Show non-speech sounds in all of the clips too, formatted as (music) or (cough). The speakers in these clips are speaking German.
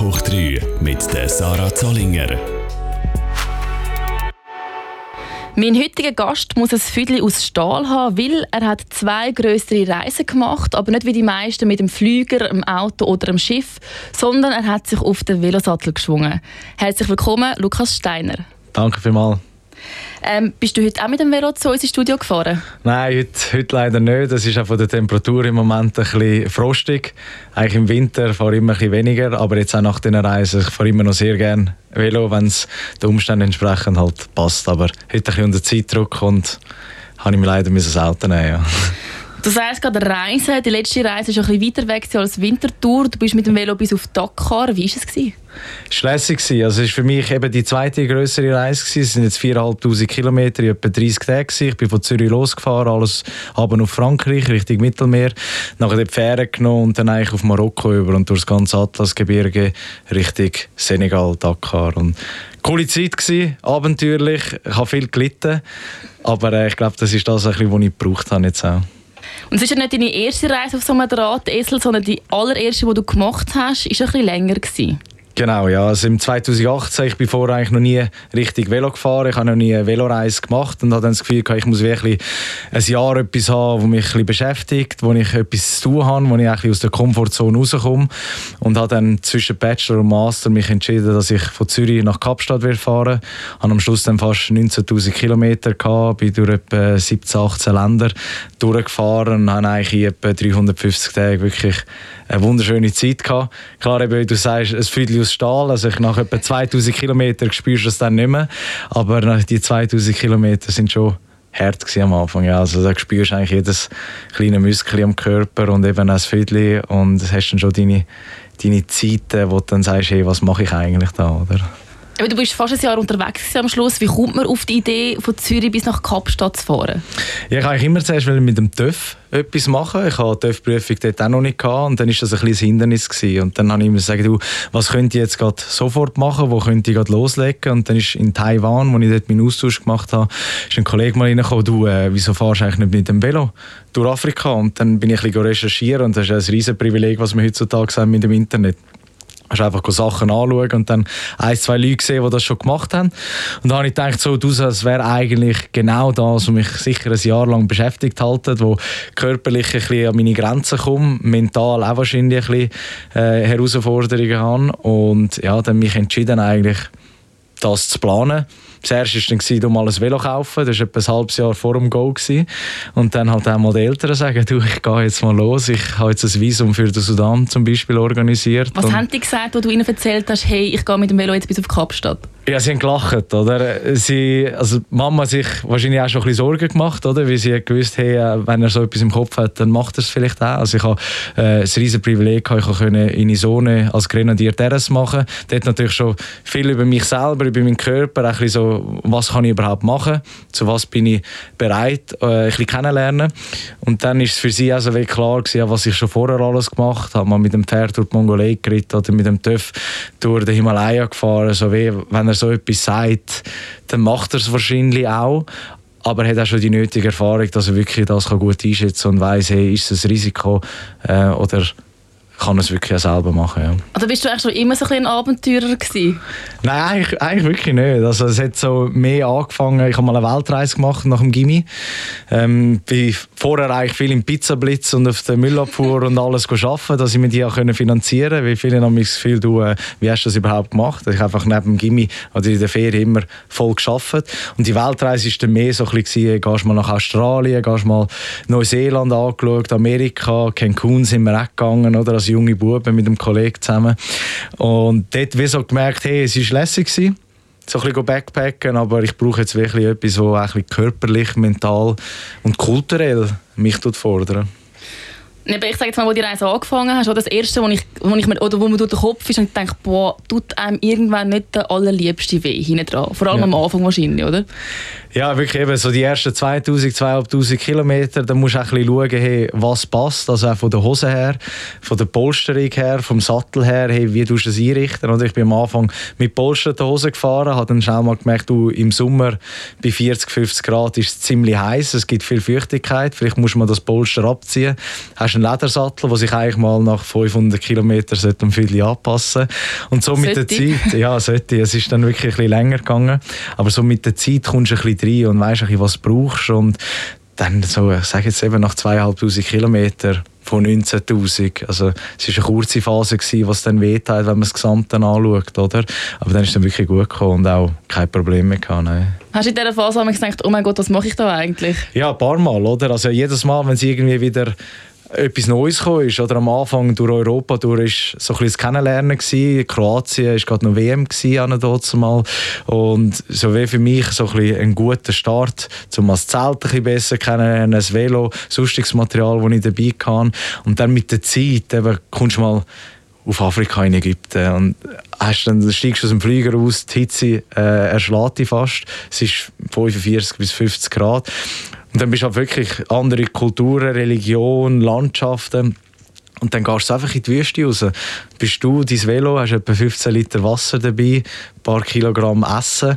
Hoch 3 mit der Sarah Zollinger. Mein heutiger Gast muss ein Füdli aus Stahl haben, weil er hat zwei größere Reisen gemacht, aber nicht wie die meisten mit dem Flüger, dem Auto oder dem Schiff, sondern er hat sich auf den Velosattel geschwungen. Herzlich willkommen, Lukas Steiner. Danke vielmals. Ähm, bist du heute auch mit dem Velo zu uns ins Studio gefahren? Nein, heute, heute leider nicht. Es ist auch von der Temperatur im Moment ein bisschen frostig. Eigentlich im Winter fahre ich immer ein bisschen weniger, aber jetzt auch nach diesen Reisen, ich fahre immer noch sehr gerne Velo, wenn es den Umständen entsprechend halt passt. Aber heute ein bisschen unter Zeitdruck und habe ich mir leider das Auto nehmen. Ja. Du sagst gerade Reise. Die letzte Reise ist ein weiter weg als Wintertour. Du bist mit dem Velo bis auf Dakar. Wie war es? Es war lässig. Also es war für mich eben die zweite größere Reise. Es sind jetzt 4'500 Kilometer, etwa 30 Tage. Ich bin von Zürich losgefahren, alles runter auf Frankreich, Richtung Mittelmeer. Nachher die Fähre genommen und dann eigentlich auf Marokko über und durch das ganze Atlasgebirge Richtung Senegal, Dakar. Und coole Zeit gewesen, abenteuerlich. Ich habe viel gelitten. Aber äh, ich glaube, das ist das, was ich gebraucht habe jetzt auch. Und ja nicht deine erste Reise auf so einem Drahtesel, sondern die allererste, die du gemacht hast, ist ein bisschen länger gewesen. Genau, ja. Also im 2018, ich bin vorher eigentlich noch nie richtig Velo gefahren. Ich habe noch nie eine Veloreise gemacht und hatte dann das Gefühl, ich muss wirklich ein Jahr etwas haben, das mich ein bisschen beschäftigt, wo ich etwas zu tun habe, wo ich aus der Komfortzone rauskomme. Und habe dann zwischen Bachelor und Master mich entschieden, dass ich von Zürich nach Kapstadt fahren werde. Ich habe am Schluss dann fast 19'000 Kilometer gehabt, bin durch etwa 17, 18 Länder durchgefahren und habe eigentlich in etwa 350 Tagen wirklich eine wunderschöne Zeit gehabt. Klar, eben, wie du sagst, ein Viertel aus Stahl, also ich nach etwa 2000 Kilometern spürst du es dann nicht mehr, aber die 2000 Kilometer sind schon hart am Anfang. Ja. Also da spürst du eigentlich jedes kleine Muskel am Körper und eben auch das Viertel und hast dann schon deine, deine Zeiten, wo du dann sagst, hey, was mache ich eigentlich da, oder? Aber du bist fast ein Jahr unterwegs am Schluss. Wie kommt man auf die Idee, von Zürich bis nach Kapstadt zu fahren? Ja, ich eigentlich immer zuerst mit dem TÜV etwas machen. Ich hatte die TÜV-Prüfung dort auch noch nicht gehabt und dann war das ein kleines Hindernis gewesen. Und dann habe ich immer gesagt, du, was könnte ich jetzt gerade sofort machen, wo könnte ich gerade loslegen? Und dann ist in Taiwan, wo ich dort meinen Austausch gemacht habe, ist ein Kollege mal reingekommen, du, äh, wieso fahrst du eigentlich nicht mit dem Velo durch Afrika? Und dann bin ich ein bisschen recherchieren und das ist ein riesen Privileg, was wir heutzutage haben mit dem Internet hast einfach Sachen anschauen und dann ein, zwei Leute gesehen, die das schon gemacht haben. Und dann habe ich gedacht, so, das wäre eigentlich genau das, was mich sicher ein Jahr lang beschäftigt hat, wo körperlich ein bisschen an meine Grenzen komme, mental auch wahrscheinlich ein bisschen äh, Herausforderungen habe. Und ja, dann mich entschieden eigentlich, das zu planen Zuerst war dann, du mal ein Velo kaufen, das war etwa ein halbes Jahr vor dem Go. Gewesen. Und dann halt auch mal die Eltern sagen, du, ich gehe jetzt mal los, ich habe jetzt ein Visum für den Sudan zum Beispiel organisiert. Was haben die gesagt, wo du ihnen erzählt hast, hey, ich gehe mit dem Velo jetzt bis auf Kapstadt? Ja, sie haben gelacht, oder? Sie, also Mama hat sich wahrscheinlich auch schon ein bisschen Sorgen gemacht, oder? Weil sie gewusst, hey, äh, wenn er so etwas im Kopf hat, dann macht er es vielleicht auch. Also ich habe äh, ein riesen Privileg, ich konnte in die Zone als Grenadier Terrace machen. Dort natürlich schon viel über mich selber, über meinen Körper, ein bisschen so, was kann ich überhaupt machen, zu was bin ich bereit, äh, ein bisschen kennenlernen. Und dann ist es für sie also klar gewesen, was ich schon vorher alles gemacht habe. Mal mit dem Pferd durch die Mongolei geritten oder mit dem TÜV durch den Himalaya gefahren, so wie wenn er so etwas sagt, dann macht er es wahrscheinlich auch. Aber er hat auch schon die nötige Erfahrung, dass er wirklich das gut einschätzen kann und weiß, hey, ist es ein Risiko äh, oder kann es wirklich auch selber machen. Ja. Also bist du eigentlich schon immer so ein, ein Abenteurer gewesen? Nein, eigentlich, eigentlich wirklich nicht. Also es hat so mehr angefangen. Ich habe mal eine Weltreise gemacht nach dem Gimmi. Ähm, bin vorher eigentlich viel im Pizzablitz und auf der Müllabfuhr und alles arbeiten, dass ich mir die auch finanzieren konnte. Weil viele haben mich das Gefühl, du, äh, wie hast du das überhaupt gemacht? Ich habe einfach neben dem Gimmi oder in der Ferien immer voll geschafft. Und die Weltreise war dann mehr so ein bisschen, gehst mal nach Australien, gehst mal Neuseeland angeschaut, Amerika, Cancun sind wir auch gegangen, oder? Also junge Buben mit einem Kollegen zusammen. Und dort wie so gemerkt, hey, es war lässig. Gewesen so ein bisschen backpacken, aber ich brauche jetzt wirklich etwas, das körperlich, mental und kulturell mich fordert. Ich sage jetzt mal, wo die Reise angefangen hast, das erste, wo, ich, wo, ich mir, oder wo mir durch den Kopf ist und ich denke, boah, tut einem irgendwann nicht der allerliebste weh hinten dran. Vor allem ja. am Anfang wahrscheinlich, oder? Ja, wirklich eben so die ersten 2000, 2500 Kilometer, da musst du auch ein bisschen schauen, hey, was passt, also auch von der Hose her, von der Polsterung her, vom Sattel her, hey, wie tust du das einrichten? Und ich bin am Anfang mit polsterten Hosen gefahren, habe dann schnell mal gemerkt, du, im Sommer bei 40, 50 Grad ist es ziemlich heiß, es gibt viel Feuchtigkeit, vielleicht muss man das Polster abziehen, hast ein Ledersattel, der sich eigentlich mal nach 500 Kilometern um Viertel anpassen Und so mit der Zeit, ja, sollte, es ist dann wirklich ein bisschen länger gegangen, aber so mit der Zeit kommst du ein bisschen rein und weißt was du brauchst und dann so, ich sage jetzt eben nach zweieinhalbtausend Kilometern von 19'000. Also es war eine kurze Phase, gewesen, was dann wehtat, wenn man das Gesamte anschaut, oder? Aber dann ist es dann wirklich gut gekommen und auch kein Problem mehr gehabt, nein. Hast du in dieser Phase gedacht, oh mein Gott, was mache ich da eigentlich? Ja, ein paar Mal, oder? Also jedes Mal, wenn sie irgendwie wieder etwas Neues gekommen ist. Oder am Anfang durch Europa durch ist so ein bisschen Kennenlernen gewesen. Kroatien war gerade noch WM gewesen. Und so wie für mich so ein, bisschen ein guter Start, um das Zelt ein bisschen besser kennenlernen, das Velo, sonstiges Material, das ich dabei kann. Und dann mit der Zeit eben, kommst du mal auf Afrika in Ägypten und hast dann steigst du aus dem Flieger aus, die Hitze äh, erschlägt dich fast. Es ist 45 bis 50 Grad und dann bist du halt wirklich andere Kulturen, Religion, Landschaften. Und dann gehst du einfach in die Wüste raus. Bist du, dein Velo, hast etwa 15 Liter Wasser dabei, ein paar Kilogramm Essen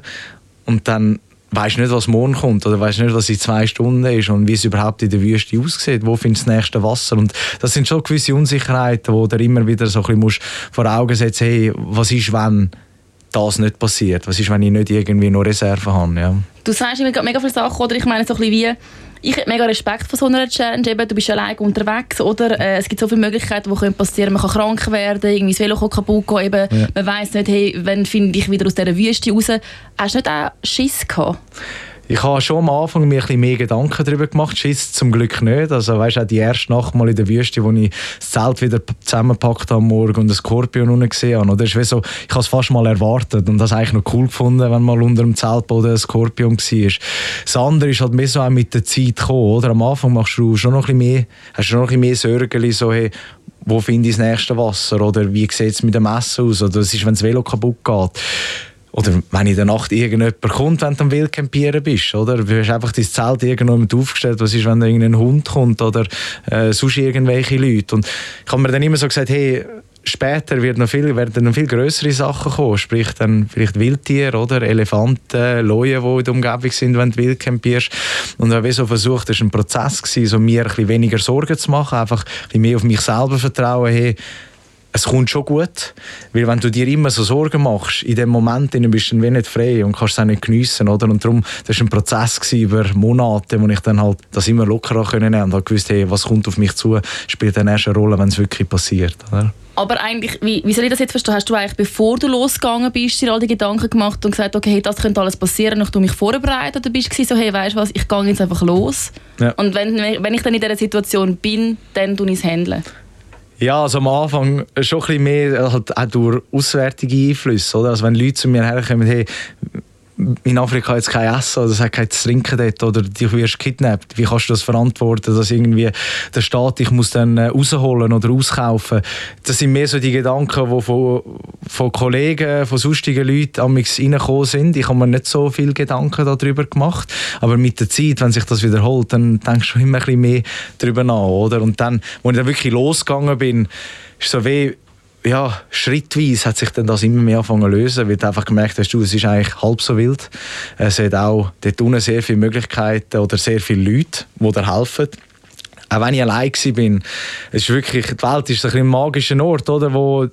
und dann weißt du nicht, was morgen kommt oder weißt nicht, was in zwei Stunden ist und wie es überhaupt in der Wüste aussieht. Wo findest du das nächste Wasser? Und das sind schon gewisse Unsicherheiten, wo du immer wieder so ein bisschen vor Augen setzen hey, was ist, wenn das nicht passiert? Was ist, wenn ich nicht irgendwie noch Reserven habe? Ja. Du sagst immer mega viele Sachen, oder ich meine so ein bisschen wie ich habe mega Respekt vor so einer Challenge. Eben, du bist allein unterwegs, oder? Äh, es gibt so viele Möglichkeiten, die können passieren Man kann krank werden, irgendwie das Velo kann kaputt gehen. Eben, ja. Man weiß nicht, hey, wann finde ich wieder aus dieser Wüste raus. Hast du nicht auch Schiss gehabt? Ich habe schon am Anfang mir ein mehr Gedanken darüber gemacht. Schiss zum Glück nicht. Also weißt auch die erste Nacht mal in der Wüste, wo ich das Zelt wieder zusammengepackt habe am Morgen und den Skorpion unten gesehen habe. Oder? Ist so, ich habe es fast mal erwartet und das eigentlich noch cool gefunden, wenn mal unter dem Zeltboden ein Skorpion war. Das andere ist halt mehr so auch mit der Zeit gekommen. Oder? Am Anfang machst du schon noch ein mehr, hast du noch ein mehr Sorgen, so, hey, wo finde ich das nächste Wasser? Oder wie sieht es mit dem Essen aus? Oder was ist, wenn das Velo kaputt geht? Oder wenn in der Nacht irgendjemand kommt, wenn du am Wildcampieren bist, oder? Du hast einfach dein Zelt irgendjemand aufgestellt. Was ist, wenn da irgendein Hund kommt oder äh, sonst irgendwelche Leute? Und ich habe mir dann immer so gesagt, hey, später wird noch viel, werden noch viel größere Sachen kommen, sprich dann vielleicht Wildtiere oder Elefanten, Leuen, die in der Umgebung sind, wenn du wild campierst. Und ich habe so versucht, das war ein Prozess, gewesen, so mir ein bisschen weniger Sorgen zu machen, einfach ein bisschen mehr auf mich selber vertrauen, hey, es kommt schon gut, weil wenn du dir immer so Sorgen machst, in dem Moment dann bist du dann nicht frei und kannst es auch nicht geniessen, oder? Und darum, das war ein Prozess über Monate, wo ich dann halt das immer lockerer können und halt gewusst, hey, was kommt auf mich zu, spielt dann erst eine Rolle, wenn es wirklich passiert, oder? Aber eigentlich, wie, wie soll ich das jetzt verstehen? Hast du eigentlich, bevor du losgegangen bist, dir all die Gedanken gemacht und gesagt, okay, das könnte alles passieren, nachdem du mich vorbereitet oder bist du so, hey, weißt du was, ich gehe jetzt einfach los. Ja. Und wenn, wenn ich dann in dieser Situation bin, dann tue ich es handeln. Ja, also am Anfang schon ein bisschen mehr halt auch durch auswärtige Einflüsse. Oder? Also wenn Leute zu mir herkommen, hey, in Afrika jetzt kein Essen oder es hat kein Trinken dort oder du wirst kidnappt. Wie kannst du das verantworten, dass irgendwie der Staat dich muss dann äh, rausholen oder auskaufen? Das sind mehr so die Gedanken, die von, von Kollegen, von sonstigen Leuten an mich reingekommen sind. Ich habe mir nicht so viele Gedanken darüber gemacht, aber mit der Zeit, wenn sich das wiederholt, dann denkst du immer ein bisschen mehr darüber nach, oder? Und dann, als ich dann wirklich losgegangen bin, ist so wie ja, schrittweise hat sich dann das immer mehr angefangen zu lösen, weil du einfach gemerkt hast, du, es ist eigentlich halb so wild. Es hat auch dort unten sehr viele Möglichkeiten oder sehr viele Leute, die dir helfen. Auch wenn ich allein war, es ist wirklich, die Welt ist ein, ein magischer Ort, oder, wo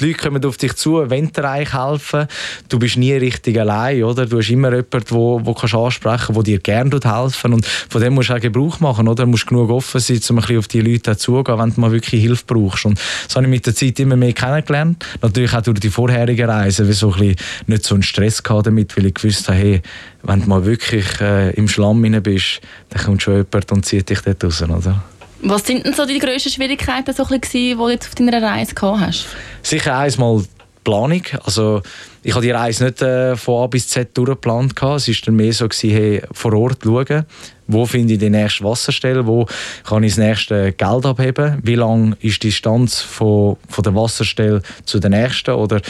die Leute kommen auf dich zu, wollen dir eigentlich helfen. Du bist nie richtig allein, oder? Du hast immer jemanden, wo, wo kannst ansprechen der dir gerne helfen Und von dem musst du auch Gebrauch machen, oder? Du musst genug offen sein, um ein bisschen auf die Leute zuzugehen, wenn du mal wirklich Hilfe brauchst. Und das habe ich mit der Zeit immer mehr kennengelernt. Natürlich auch durch die vorherigen Reisen, wie so ein bisschen nicht so einen Stress gehabt damit, weil ich gewusst habe, hey, wenn du mal wirklich äh, im Schlamm bist, dann kommt schon jemand und zieht dich dort raus, oder? Was sind denn so die grössten Schwierigkeiten, so ein die du jetzt auf deiner Reise gehabt hast? Sicher einmal die Planung. Also, ich habe die Reise nicht äh, von A bis Z durchgeplant. Es war dann mehr so, gewesen, hey, vor Ort schauen, wo finde ich die nächste Wasserstelle, wo kann ich das nächste Geld abheben, wie lang ist die Distanz von, von der Wasserstelle zu der nächsten oder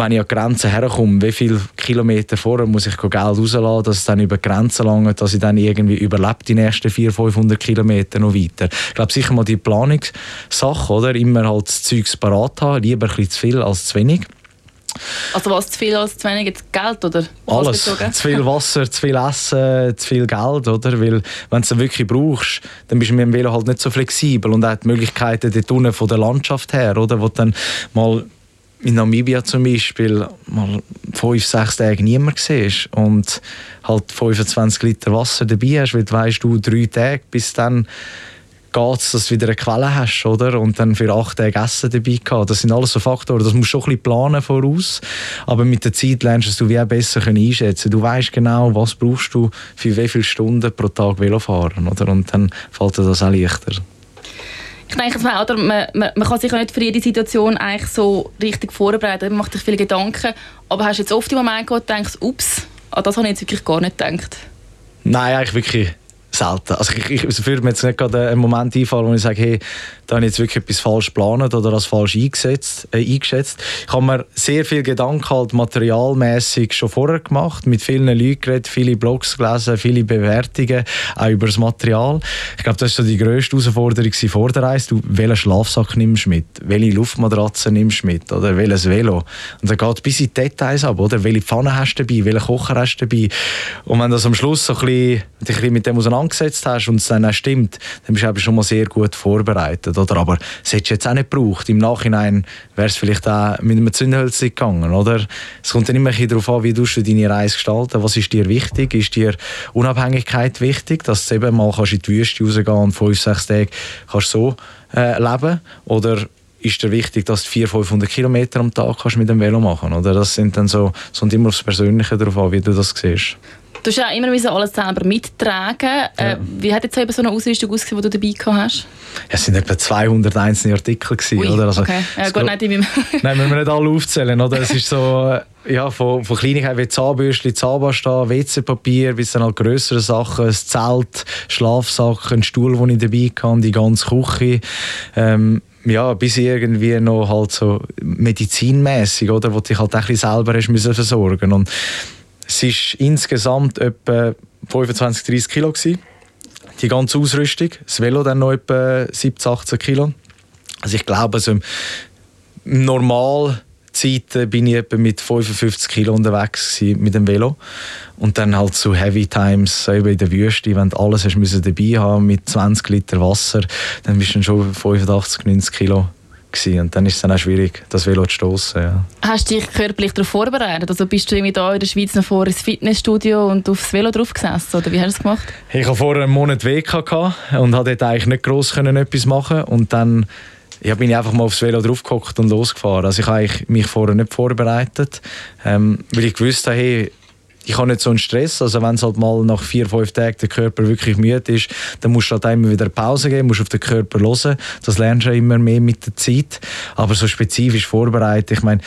wenn ich an die Grenze herkomme, wie viele Kilometer vorher muss ich Geld rauslassen, dass es dann über die Grenze langt, dass ich dann irgendwie überlebt die nächsten 400, 500 Kilometer noch weiter. Ich glaube sicher mal die Planungssache, oder? Immer halt das Zeug parat haben, lieber ein bisschen zu viel als zu wenig. Also was zu viel als zu wenig Geld oder alles? Zu viel Wasser, zu viel Essen, zu viel Geld, oder? Weil wenn du es wirklich brauchst, dann bist du mit dem Velo halt nicht so flexibel und auch die Möglichkeiten dort unten von der Landschaft her, oder? Wo dann mal in Namibia zum Beispiel mal fünf, sechs Tage niemand siehst und halt 25 Liter Wasser dabei hast, weil du weißt, du drei Tage bis dann geht dass du wieder eine Quelle hast, oder? Und dann für acht Tage Essen dabei gehabt. Das sind alles so Faktoren, das musst du schon ein bisschen planen voraus. Aber mit der Zeit lernst du wie auch besser einschätzen. Du weißt genau, was brauchst du für wie viele Stunden pro Tag Velofahren, oder? Und dann fällt dir das auch leichter. Ich denke mal, oder, man, man, kann sich auch nicht für jede Situation eigentlich so richtig vorbereiten. Man macht sich viele Gedanken. Aber hast du jetzt oft im Moment gedacht, denkst, ups, an das habe ich jetzt wirklich gar nicht gedacht? Nein, eigentlich wirklich selten. Also ich, ich, es würde mir jetzt nicht gerade einen Moment einfallen, wo ich sage, hey, da habe ich jetzt wirklich etwas falsch geplant oder als falsch eingesetzt, äh, eingeschätzt. Ich habe mir sehr viel Gedanken halt materialmäßig schon vorher gemacht, mit vielen Leuten geredet, viele Blogs gelesen, viele Bewertungen, auch über das Material. Ich glaube, das war so die grösste Herausforderung vor der Reise. Du, welchen Schlafsack nimmst du mit? Welche Luftmatratze nimmst du mit? Oder welches Velo? Und dann geht bis in die Details ab, oder? Welche Pfanne hast du dabei? Welchen Kocher hast du dabei? Und wenn das am Schluss so ein bisschen, ein bisschen mit dem auseinandergesetzt hast und es dann auch stimmt, dann bist du schon mal sehr gut vorbereitet. Oder? Aber es hättest du jetzt auch nicht gebraucht. Im Nachhinein wäre es vielleicht auch mit einem Zündhölzchen gegangen. Oder? Es kommt dann immer darauf an, wie du deine Reise gestalten Was ist dir wichtig? Ist dir Unabhängigkeit wichtig, dass du eben mal kannst in die Wüste rausgehen und fünf, sechs Tage kannst so äh, leben Oder ist dir wichtig, dass du 400, 500 Kilometer am Tag kannst mit dem Velo machen kannst? Das sind dann so, es kommt immer aufs Persönliche darauf an, wie du das siehst. Du hast ja immer alles selber mittragen. Äh, ja. wie hat jetzt so eine Ausrüstung ausgesehen, die du dabei gehabt hast? Ja, es sind etwa 200 einzelne Artikel gewesen, Ui, oder? Also, okay. Ja, gut, nicht in Nein, müssen wir nicht alle aufzählen, oder? Es ist so, (laughs) ja, von, von Kleinigkeiten wie Zahnbürste, Zahnpasta, WC-Papier, bis dann halt grössere Sachen, ein Zelt, Schlafsack, ein Stuhl, den ich dabei hatte, die ganze Küche. Ähm, ja, bis irgendwie noch halt so medizinmäßig, oder? Wo dich halt ein bisschen selber hast müssen versorgen und es war insgesamt etwa 25, 30 Kilo. Gewesen. Die ganze Ausrüstung. Das Velo dann noch etwa 17, 18 Kilo. Also ich glaube, also im Normalzeiten bin ich etwa mit 55 Kilo unterwegs mit dem Velo. Und dann halt so Heavy Times so in der Wüste, wenn du alles hast müssen dabei haben mit 20 Liter Wasser, dann bist du schon 85, 90 Kilo gewesen. Und dann ist es dann auch schwierig, das Velo zu stoßen. Ja. Hast du dich körperlich darauf vorbereitet? Also bist du irgendwie da in der Schweiz noch vor ins Fitnessstudio und aufs Velo drauf gesessen? Oder wie hast du es gemacht? Ich hatte vorher einen Monat Weg und konnte dort eigentlich nicht gross etwas machen. Und dann ja, bin ich einfach mal aufs Velo draufgehockt und losgefahren. Also ich habe mich vorher nicht vorbereitet, ähm, weil ich gewusst habe, hey, ich habe nicht so einen Stress. Also wenn es halt mal nach vier, fünf Tagen der Körper wirklich müde ist, dann musst du halt immer wieder Pause geben, musst auf den Körper hören. Das lernst du immer mehr mit der Zeit. Aber so spezifisch vorbereitet, ich meine,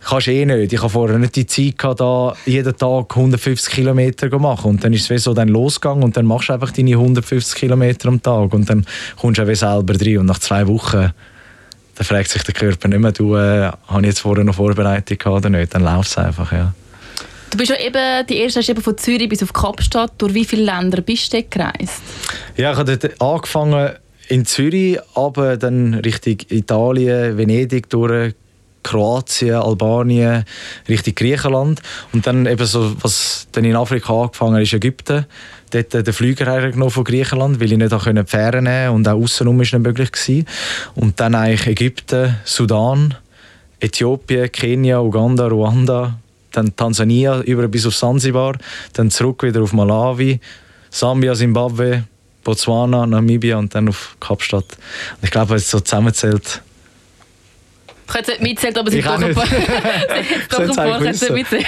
kannst eh nicht. Ich habe vorher nicht die Zeit gehabt, da jeden Tag 150 Kilometer zu machen. Und dann ist es wie so dann losgegangen und dann machst du einfach deine 150 Kilometer am Tag und dann kommst du auch selber rein. Und nach zwei Wochen dann fragt sich der Körper nicht mehr, du, äh, habe ich jetzt vorher noch Vorbereitung gehabt oder nicht? Dann läuft es einfach, ja. Du bist ja eben, die erste hast eben von Zürich bis auf Kapstadt. Durch wie viele Länder bist du gereist? Ja, ich habe dort angefangen in Zürich, aber dann Richtung Italien, Venedig durch, Kroatien, Albanien, Richtung Griechenland. Und dann eben so, was dann in Afrika angefangen ist Ägypten. Dort den Flüger hergenommen von Griechenland, weil ich nicht die Fähren nehmen und auch außenrum war nicht möglich gewesen. Und dann eigentlich Ägypten, Sudan, Äthiopien, Kenia, Uganda, Ruanda, dann Tansania über bis auf Sansibar, dann zurück wieder auf Malawi, Sambia, Zimbabwe, Botswana, Namibia und dann auf Kapstadt. Und ich glaube, wenn es so zusammenzählt, ich hätte es nicht mitzählt, aber sie ich doch ein paar. (laughs) (laughs) paar mitzählt.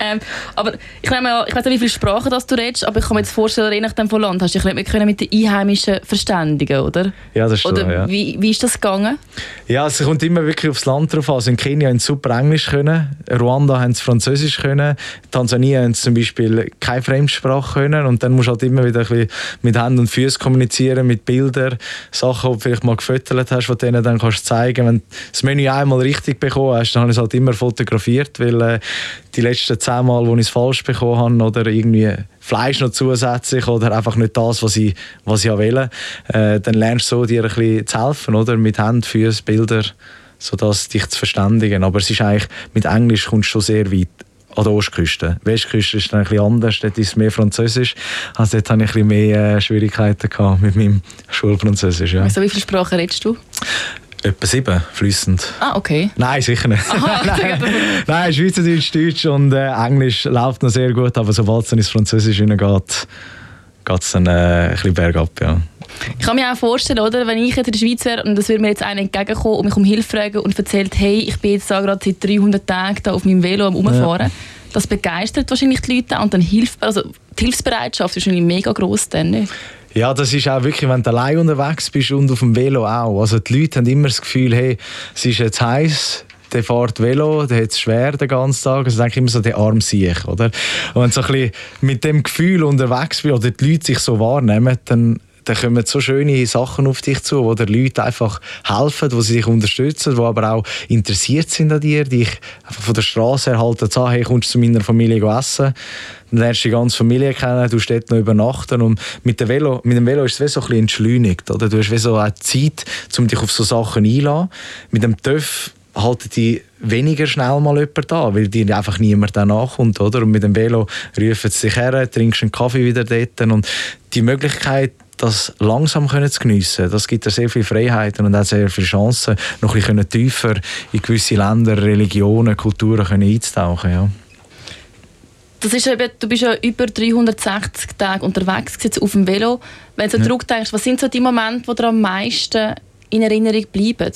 ähm, aber ich, nehme, ich weiß nicht, wie viele Sprachen das du redest, aber ich kann mir jetzt vorstellen, je nachdem von Land, hast du dich nicht mehr mit den Einheimischen verständigen, oder? Ja, das stimmt. Oder ja. wie, wie ist das gegangen? Ja, es kommt immer wirklich aufs Land drauf an. Also in Kenia haben sie super Englisch können, Ruanda haben sie Französisch können, Tansania haben sie zum Beispiel keine Fremdsprache können und dann musst du halt immer wieder ein bisschen mit Händen und Füßen kommunizieren, mit Bildern, Sachen, die du vielleicht mal gefüttert hast, die denen dann kannst zeigen. Wenn das Menü einmal richtig bekommen hast, dann habe ich es halt immer fotografiert, weil äh, die letzten zehn Mal, wo ich es falsch bekommen habe oder irgendwie Fleisch noch zusätzlich oder einfach nicht das, was ich, was ich will, äh, dann lernst du so, dir ein bisschen zu helfen, oder? Mit Händen, Füßen, Bilder sodass dich zu verständigen. Aber es ist eigentlich, mit Englisch kommst du schon sehr weit an der Ostküste. Die Westküste ist dann ein bisschen anders, dort ist es mehr Französisch. Also dort hatte ich ein bisschen mehr äh, Schwierigkeiten gehabt mit meinem Schulfranzösisch. Ja. Also wie viele Sprachen redest du? Etwa sieben, flüssend. Ah, okay. Nein, sicher nicht. Aha, (laughs) nein, nein, Schweizerdeutsch, Deutsch und äh, Englisch läuft noch sehr gut, aber sobald es dann ins Französisch hineingeht, geht es dann äh, ein bisschen bergab, ja. Ich kann mir auch vorstellen, oder, wenn ich jetzt in der Schweiz wäre und es würde mir jetzt einer entgegenkommen und mich um Hilfe fragen und erzählt, hey, ich bin jetzt da gerade seit 300 Tagen da auf meinem Velo am Umfahren. Ja. Das begeistert wahrscheinlich die Leute und dann hilft, also die Hilfsbereitschaft ist wahrscheinlich mega groß dann. Nicht? Ja, das ist auch wirklich, wenn du allein unterwegs bist und auf dem Velo auch. Also die Leute haben immer das Gefühl, hey, es ist jetzt heiß, der fährt Velo, der hat es schwer den ganzen Tag. Also denke ich immer so, der arm sich, oder? Und wenn du so ein bisschen mit dem Gefühl unterwegs bist oder die Leute sich so wahrnehmen, dann dann kommen so schöne Sachen auf dich zu, wo dir Leute einfach helfen, wo sie dich unterstützen, wo aber auch interessiert sind an dir, dich einfach von der Straße erhalten, sagen, hey, kommst du zu meiner Familie essen? Dann lernst du die ganze Familie kennen, du dort noch übernachten und mit dem Velo, mit dem Velo ist es wie so ein bisschen entschleunigt, oder? Du hast wie so eine Zeit, um dich auf so Sachen einzulassen. Mit dem TÜV halten die weniger schnell mal jemand da, weil dir einfach niemand danach kommt, oder? Und mit dem Velo rufen sie dich her, trinkst einen Kaffee wieder dort und die Möglichkeit, das langsam können zu geniessen. Das gibt dir sehr viele Freiheiten und auch sehr viele Chancen, noch ein bisschen tiefer in gewisse Länder, Religionen, Kulturen können einzutauchen. Ja. Das ist eben, du bist ja über 360 Tage unterwegs auf dem Velo. Wenn du ja. zurückdenkst, was sind so die Momente, die dir am meisten in Erinnerung bleiben?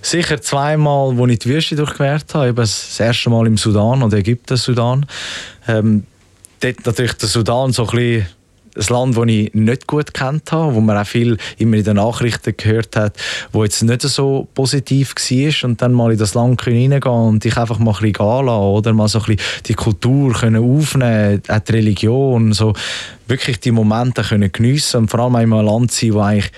Sicher zweimal, wo ich die Wüste durchquert habe. Eben das erste Mal im Sudan oder Ägypten, Sudan. Ähm, dort natürlich der Sudan so ein bisschen ein Land, das ich nicht gut kennt habe, wo man auch viel immer in den Nachrichten gehört hat, wo jetzt nicht so positiv war. Und dann mal in das Land hineingehen und dich einfach mal ein bisschen gehen lassen, oder? Mal so ein bisschen die Kultur können aufnehmen, auch die Religion, so wirklich die Momente können geniessen und vor allem einmal ein Land sein, wo eigentlich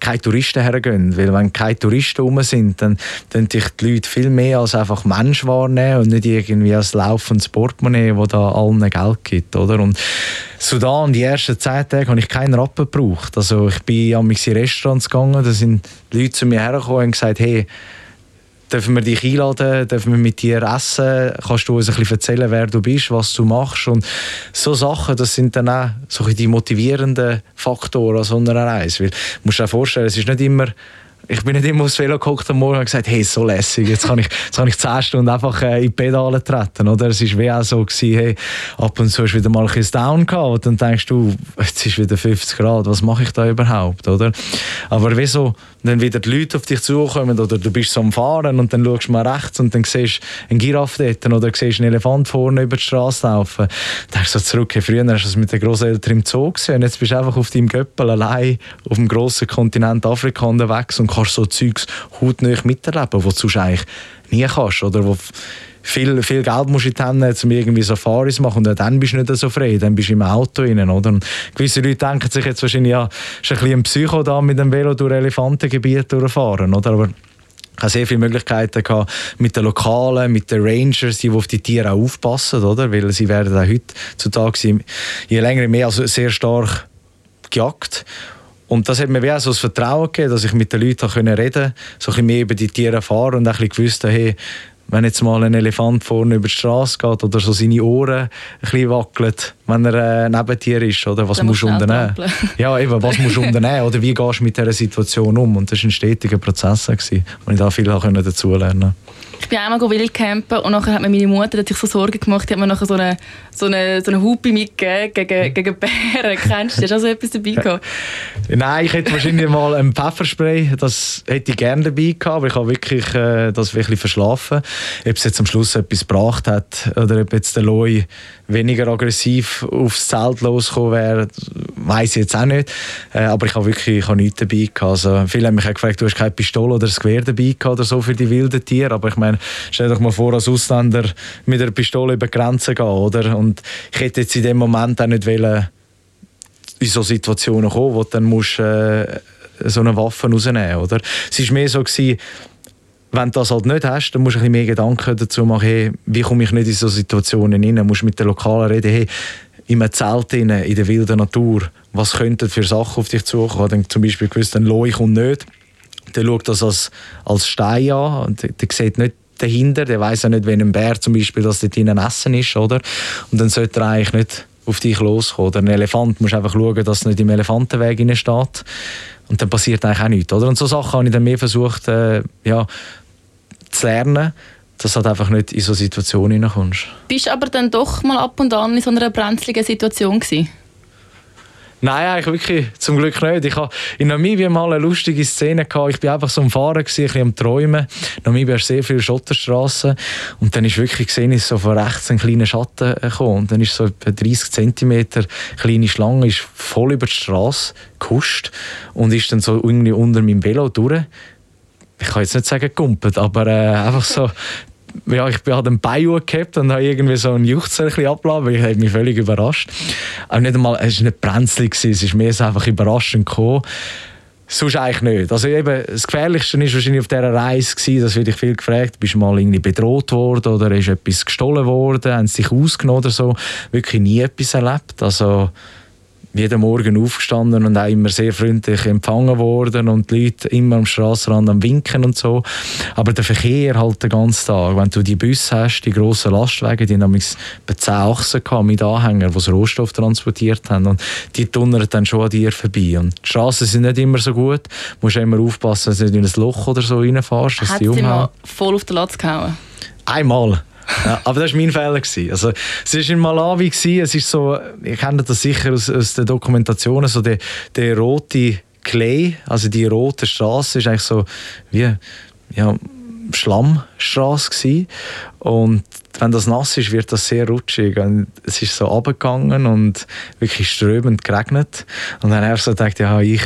keine Touristen hergehen. Weil wenn keine Touristen rum sind, dann dann dich die Leute viel mehr als einfach Mensch wahrnehmen und nicht irgendwie als laufendes Portemonnaie, das da allen Geld gibt. Oder? Und Sudan, die ersten zehn Tage, habe ich keinen Rappen gebraucht. Also ich bin an in Restaurants gegangen, da sind Leute zu mir hergekommen und gesagt, hey, dürfen wir dich einladen, dürfen wir mit dir essen, kannst du uns ein bisschen erzählen, wer du bist, was du machst und so Sachen, das sind dann auch so die motivierenden Faktoren an so einer Reise, weil du musst dir vorstellen, es ist nicht immer ich bin nicht immer aufs Velo geguckt am Morgen und gesagt, hey, so lässig, jetzt kann ich, jetzt kann ich 10 Stunden einfach äh, in die Pedale treten, oder? Es war wie auch so, gewesen, hey, ab und zu du wieder mal ein Down gehabt und dann denkst du, jetzt ist wieder 50 Grad, was mache ich da überhaupt, oder? Aber wieso, wenn wieder die Leute auf dich zukommen oder du bist so am Fahren und dann schaust du mal rechts und dann siehst du einen Giraffe dort oder siehst einen Elefant vorne über die Straße laufen, dann denkst du so zurück, hey, früher hast du es mit den Großeltern im Zoo gesehen und jetzt bist du einfach auf deinem Göppel allein auf dem grossen Kontinent Afrika unterwegs und kannst so Zeugs hautnah miterleben, was du sonst eigentlich nie kannst. Oder wo viel, viel Geld musst du haben, um irgendwie Safaris zu machen und dann bist du nicht so frei, dann bist du im Auto rein, oder? Und gewisse Leute denken sich jetzt wahrscheinlich, ja, ist ein bisschen ein Psycho da mit dem Velo durch Elefantengebiet durchfahren, oder? Aber ich hatte sehr viele Möglichkeiten gehabt mit den Lokalen, mit den Rangers, die auf die Tiere auch aufpassen, oder? Weil sie werden auch heutzutage je länger mehr also sehr stark gejagt. Und das hat mir wie auch so das Vertrauen gegeben, dass ich mit den Leuten reden konnte, so ein bisschen mehr über die Tiere erfahren und ein bisschen gewusst hey, wenn jetzt mal ein Elefant vorne über die Straße geht oder so seine Ohren ein bisschen wackelt, wenn er äh, neben dir ist, oder was musst du unternehmen? (laughs) Ja, eben, was musst du (laughs) unternehmen? Oder wie gehst du mit dieser Situation um? Und das war ein stetiger Prozess, gewesen, wo ich da viel dazulernen konnte. Ich bin einmal wildcampen und nachher hat mir meine Mutter hat sich so Sorgen gemacht, die hat mir nachher so eine, so eine, so eine Hupe mitgegeben gegen, gegen Bären. Kennst du? Hast du also etwas dabei gehabt? Nein, ich hätte wahrscheinlich mal ein Pfefferspray, das hätte ich gerne dabei gehabt, aber ich habe wirklich äh, das wirklich verschlafen. Ob es jetzt am Schluss etwas gebracht hat oder ob jetzt der Loi weniger aggressiv aufs Zelt losgekommen wäre, weiß jetzt auch nicht. Äh, aber ich habe wirklich ich habe nichts dabei gehabt. Also, viele haben mich auch gefragt, du hast keine Pistole oder ein Gewehr dabei gehabt oder so für die wilden Tiere. Aber ich meine, stell dir doch mal vor, als Ausländer mit einer Pistole über die Grenze gehen, oder? Und ich hätte jetzt in dem Moment auch nicht wollen, in so Situationen kommen, wo du dann musst, äh, so eine Waffe rausnehmen oder? Es war mehr so, gewesen, wenn du das halt nicht hast, dann musst du ein bisschen mehr Gedanken dazu machen, hey, wie komme ich nicht in so Situationen rein? Du musst mit den Lokalen reden, hey, in einem Zelt in der wilden Natur, was könnten für Sachen auf dich zukommen? Dann zum Beispiel gewusst, ein Loi kommt nicht der schaut das als, als Stein an und der, der sieht nicht dahinter, der weiß ja nicht, wenn ein Bär zum Beispiel, dass dort ein Essen ist, oder? Und dann sollte er eigentlich nicht auf dich loskommen. Oder ein Elefant muss einfach schauen, dass er nicht im Elefantenweg steht. Und dann passiert eigentlich auch nichts, oder? Und so Sachen habe ich dann mehr versucht, äh, ja, zu lernen, dass du halt einfach nicht in so Situationen hineinkommst. Bist du aber dann doch mal ab und an in so einer brenzligen Situation gewesen? Nein, eigentlich wirklich zum Glück nicht. Ich hatte in Namibia mal eine lustige Szene. Gehabt. Ich war einfach so am Fahren, gewesen, ein bisschen am Träumen. In Namibia hat sehr viele Schotterstraßen. Und dann ist wirklich gesehen, ist so von rechts ein kleiner Schatten gekommen. Und dann ist so etwa 30 cm kleine Schlange ist voll über die Straße gehuscht und ist dann so irgendwie unter meinem Velo durch ich kann jetzt nicht sagen gekumpelt, aber äh, einfach so ja, ich bin halt ein Bein gehabt und habe irgendwie so ein Juchzer ein abgeladen, ich habe mich völlig überrascht. Aber nicht einmal, es war nicht brenzlig, es ist so einfach überraschend gekommen. Sonst eigentlich nicht. Also eben, das Gefährlichste war wahrscheinlich auf dieser Reise, gewesen, das werde ich viel gefragt, bist du mal irgendwie bedroht worden oder ist etwas gestohlen worden, haben sie dich ausgenommen oder so. Wirklich nie etwas erlebt. Also jeden Morgen aufgestanden und auch immer sehr freundlich empfangen worden und die Leute immer am Straßenrand am Winken und so. Aber der Verkehr halt den ganzen Tag. Wenn du die Busse hast, die grossen Lastwagen, die haben bei 10 Achsen mit Anhängern, die Rohstoff transportiert haben und die tunnern dann schon an dir vorbei. Und die Straßen sind nicht immer so gut. Du musst immer aufpassen, dass du nicht in ein Loch oder so reinfährst. Hat sie mal voll auf den Latz gehauen? Einmal. Aber das war mein Fehler. Also, es war in Malawi, es ist so, ich kenne das sicher aus, aus den Dokumentationen, so der, der rote Clay, also die rote Straße, ist eigentlich so wie ja, Schlammstraße. Und wenn das nass ist, wird das sehr rutschig. Und es ist so abgegangen und wirklich strömend geregnet. Und dann habe ich so gedacht, ja, ich,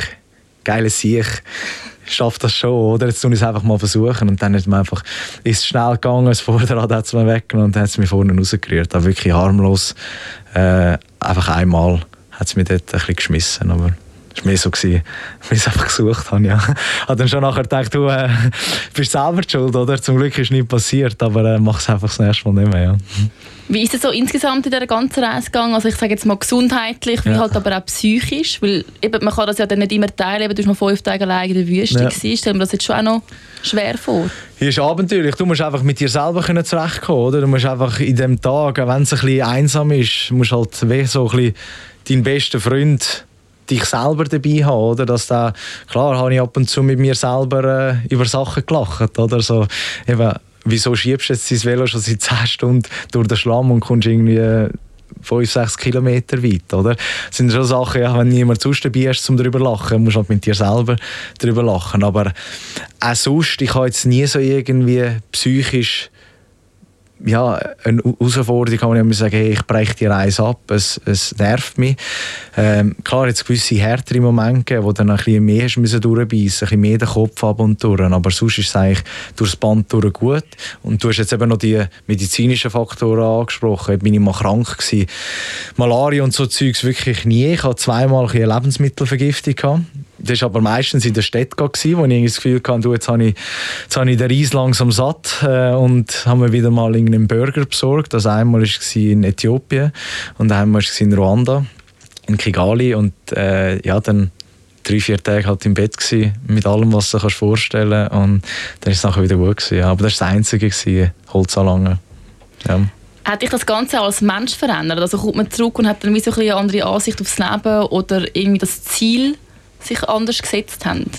geiles Sieg schaffe das schon, oder? Jetzt tun ich es einfach mal versuchen. Und dann ist mir einfach, ist es schnell gegangen, das Vorderrad hat es mir weggenommen und dann hat es mich vorne rausgerührt. Auch wirklich harmlos. Äh, einfach einmal hat es mich dort ein bisschen geschmissen, aber war mehr so, gewesen, wie ich es einfach gesucht habe. Ja. Ich habe dann schon nachher gedacht, du äh, bist selber schuld, oder? Zum Glück ist nichts passiert, aber äh, mach es einfach das nächste Mal nicht mehr. Ja. Wie ist es so insgesamt in dieser ganzen Reise gegangen? Also ich sage jetzt mal gesundheitlich, wie ja. halt aber auch psychisch, weil eben, man kann das ja dann nicht immer teilen, eben, du bist mal fünf Tage allein in der Wüste ja. gewesen. Stell mir das jetzt schon auch noch schwer vor. Hier ist abenteuerlich. Du musst einfach mit dir selber können zurechtkommen, oder? Du musst einfach in dem Tag, wenn es ein bisschen einsam ist, musst halt so ein bisschen deinen besten Freund dich selber dabei haben, oder? Dass da, klar habe ich ab und zu mit mir selber äh, über Sachen gelacht, oder? So, eben, wieso schiebst du jetzt dein Velo schon seit 10 Stunden durch den Schlamm und kommst irgendwie 5, 6 Kilometer weit, oder? Das sind schon Sachen, ja, wenn niemand sonst dabei ist, um darüber zu lachen, musst du halt mit dir selber darüber lachen. Aber auch sonst, ich habe jetzt nie so irgendwie psychisch ja, eine Herausforderung kann man immer sagen, hey, ich breche die Reise ab, es, es nervt mich. Ähm, klar, jetzt gewisse härtere Momente, wo dann ein bisschen mehr hast müssen durchbeissen, ein bisschen mehr den Kopf ab und durch, aber sonst ist es eigentlich durchs Band durch gut. Und du hast jetzt eben noch die medizinischen Faktoren angesprochen, bin ich mal krank gewesen. Malaria und so Zeugs wirklich nie. Ich hatte zweimal eine Lebensmittelvergiftung gehabt das war aber meistens in der Stadt, wo ich das Gefühl hatte, jetzt habe ich, jetzt habe ich den Reis langsam satt äh, und haben mir wieder mal einen Burger besorgt. Das einmal war in Äthiopien und einmal war in Ruanda, in Kigali und äh, ja, dann drei, vier Tage halt im Bett gewesen, mit allem, was du dir vorstellen kannst und dann ist es nachher wieder gut gewesen. Ja. Aber das war das Einzige, gewesen, Holzanlangen. Ja. Hat dich das Ganze als Mensch verändert? Also kommt man zurück und hat dann wie so ein eine andere Ansicht aufs Leben oder irgendwie das Ziel sich anders gesetzt haben?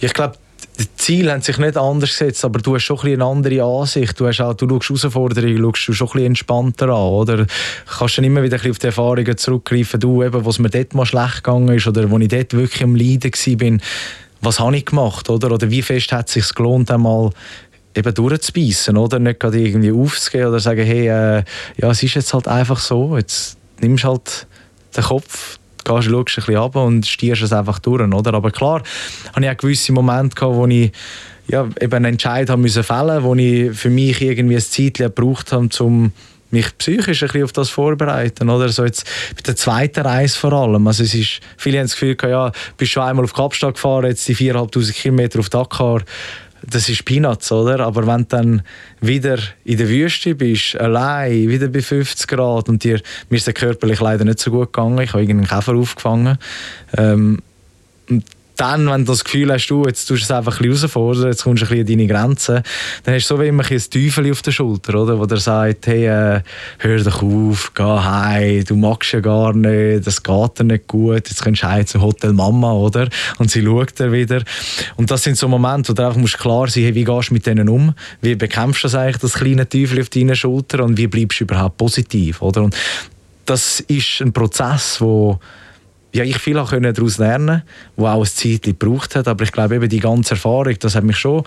Ich glaube, die Ziele haben sich nicht anders gesetzt, aber du hast schon ein eine andere Ansicht. Du, hast auch, du schaust Herausforderungen schaust du schon ein entspannter an. Oder? Du kannst dann immer wieder ein auf die Erfahrungen zurückgreifen, du, eben, was mir dort mal schlecht gegangen ist oder wo ich dort wirklich am Leiden war. Was habe ich gemacht? Oder, oder wie fest hat es sich gelohnt, einmal eben durchzubeissen, oder? Nicht gerade irgendwie aufzugehen oder sagen, hey, äh, ja, es ist jetzt halt einfach so, jetzt nimmst du halt den Kopf gehst, schaust ein bisschen ab und stierst es einfach durch. Oder? Aber klar, hatte ich auch gewisse Momente, gehabt, wo ich ja, eben einen Entscheid haben müssen fällen, wo ich für mich irgendwie ein Zeit gebraucht habe, um mich psychisch ein bisschen auf das vorbereiten, oder? So jetzt bei der zweiten Reise vor allem. Also es ist, viele haben das Gefühl, ja, bist schon einmal auf Kapstadt gefahren, jetzt die 4'500 Kilometer auf Dakar das ist Peanuts, oder? Aber wenn du dann wieder in der Wüste bist, allein, wieder bei 50 Grad und dir, mir ist der körperlich leider nicht so gut gegangen, ich habe irgendeinen Käfer aufgefangen. Ähm, dann, wenn du das Gefühl hast, du, jetzt tust du es einfach ein bisschen herausfordern, jetzt kommst du ein bisschen an deine Grenzen, dann hast du so wie immer ein Teufel auf der Schulter, oder? wo der sagt, hey, äh, hör doch auf, geh heim, du magst ja gar nicht, das geht dir nicht gut, jetzt kommst du heim zum Hotel Mama, oder? Und sie schaut dir wieder. Und das sind so Momente, wo du auch musst klar sein hey, wie gehst du mit denen um? Wie bekämpfst du das eigentlich, das kleine Teufel auf deiner Schulter und wie bleibst du überhaupt positiv, oder? Und das ist ein Prozess, wo ja, ich viel daraus lernen wo auch ein Zeit gebraucht hat. Aber ich glaube, eben die ganze Erfahrung, das hat mich schon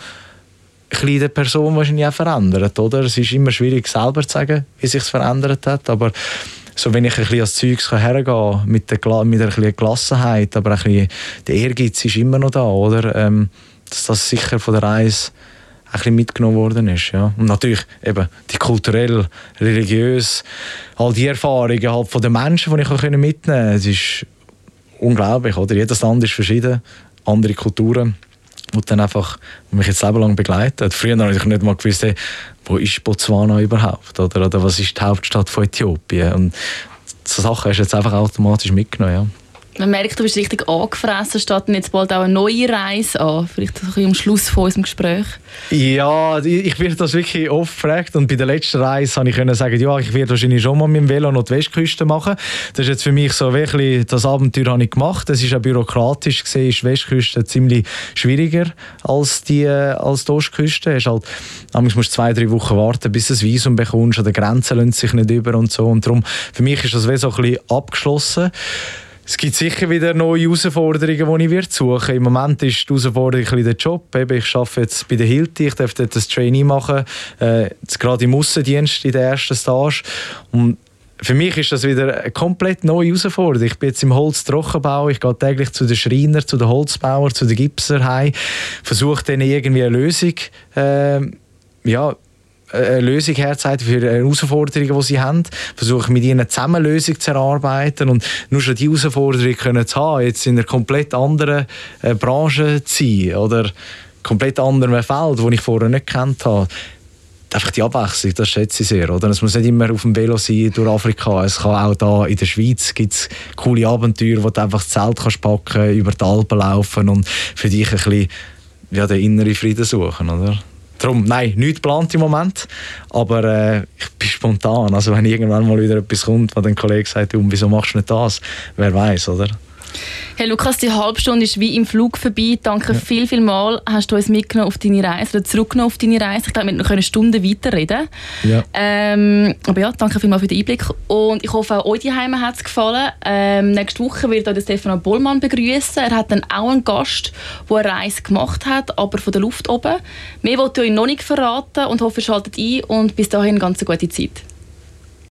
ein der Person wahrscheinlich auch verändert. Oder? Es ist immer schwierig, selber zu sagen, wie sich verändert hat. Aber so, wenn ich ein bisschen als Zeugs hergehen mit der, mit einer Gelassenheit, aber ein bisschen der Ehrgeiz ist immer noch da. Oder? Ähm, dass das sicher von der Reise ein bisschen mitgenommen worden ist. Ja. Und natürlich eben die kulturell, religiös, all die Erfahrungen halt von den Menschen, die ich mitnehmen konnte. Unglaublich, oder? Jedes Land ist verschieden, andere Kulturen, die dann einfach mich jetzt lang begleiten. Früher habe ich nicht mal gewusst, hey, wo ist Botswana überhaupt, oder? oder was ist die Hauptstadt von Äthiopien? Und so Sachen hast du jetzt einfach automatisch mitgenommen, ja. Man merkt, du bist richtig angefressen, statt jetzt bald auch eine neue Reise an. Vielleicht ein bisschen am Schluss von unserem Gespräch. Ja, ich werde das wirklich oft gefragt und bei der letzten Reise konnte ich sagen, ja, ich werde wahrscheinlich schon mal mit dem Velo noch die Westküste machen. Das ist jetzt für mich so wirklich, das Abenteuer habe ich gemacht. Es ist auch bürokratisch gesehen, ist die Westküste ziemlich schwieriger als die, als die Ostküste. Es halt, musst du zwei, drei Wochen warten, bis du ein Visum bekommst, an der Grenze lässt sich nicht über und so. Und darum, für mich ist das wie so ein bisschen abgeschlossen. Es gibt sicher wieder neue Herausforderungen, die ich wird suchen Im Moment ist die Herausforderung ein der Job. ich arbeite jetzt bei der Hilti, ich darf dort das Trainee machen, äh, jetzt gerade im Aussendienst in der ersten Stage. Und für mich ist das wieder eine komplett neue Herausforderung. Ich bin jetzt im Holztrockenbau, ich gehe täglich zu den Schreiner, zu den Holzbauern, zu den Gipser heim, versuche denen irgendwie eine Lösung äh, ja, eine Lösung herzeigen für Herausforderungen, die sie haben. Versuchen mit ihnen zusammen eine Lösung zu erarbeiten und nur schon die Herausforderung können zu haben, jetzt in einer komplett anderen äh, Branche zu sein oder komplett anderen Feld, das ich vorher nicht kennt habe. Einfach die Abwechslung, das schätze ich sehr. Oder? Es muss nicht immer auf dem Velo sein durch Afrika. Es kann auch da in der Schweiz gibt's coole Abenteuer, wo du einfach das Zelt kannst packen, über die Alpen laufen und für dich ein bisschen ja, den inneren Frieden suchen. Oder? Darum, nein, nichts geplant im Moment, aber äh, ich bin spontan. Also wenn irgendwann mal wieder etwas kommt, wo ein Kollege sagt, wieso machst du nicht das? Wer weiß, oder? Hey Lukas, die halbe Stunde ist wie im Flug vorbei. Danke ja. viel, viel mal. Hast du uns mitgenommen auf deine Reise oder zurückgenommen auf deine Reise. Ich glaube, wir können eine Stunde weiterreden. Ja. Ähm, aber ja, danke vielmals für den Einblick. Und ich hoffe, auch euch die Heime hat es gefallen. Ähm, nächste Woche wird euch Stefano Bollmann begrüßen. Er hat dann auch einen Gast, der eine Reise gemacht hat, aber von der Luft oben. Mehr wollte ich euch noch nicht verraten und hoffe, ihr schaltet ein und bis dahin eine ganz gute Zeit.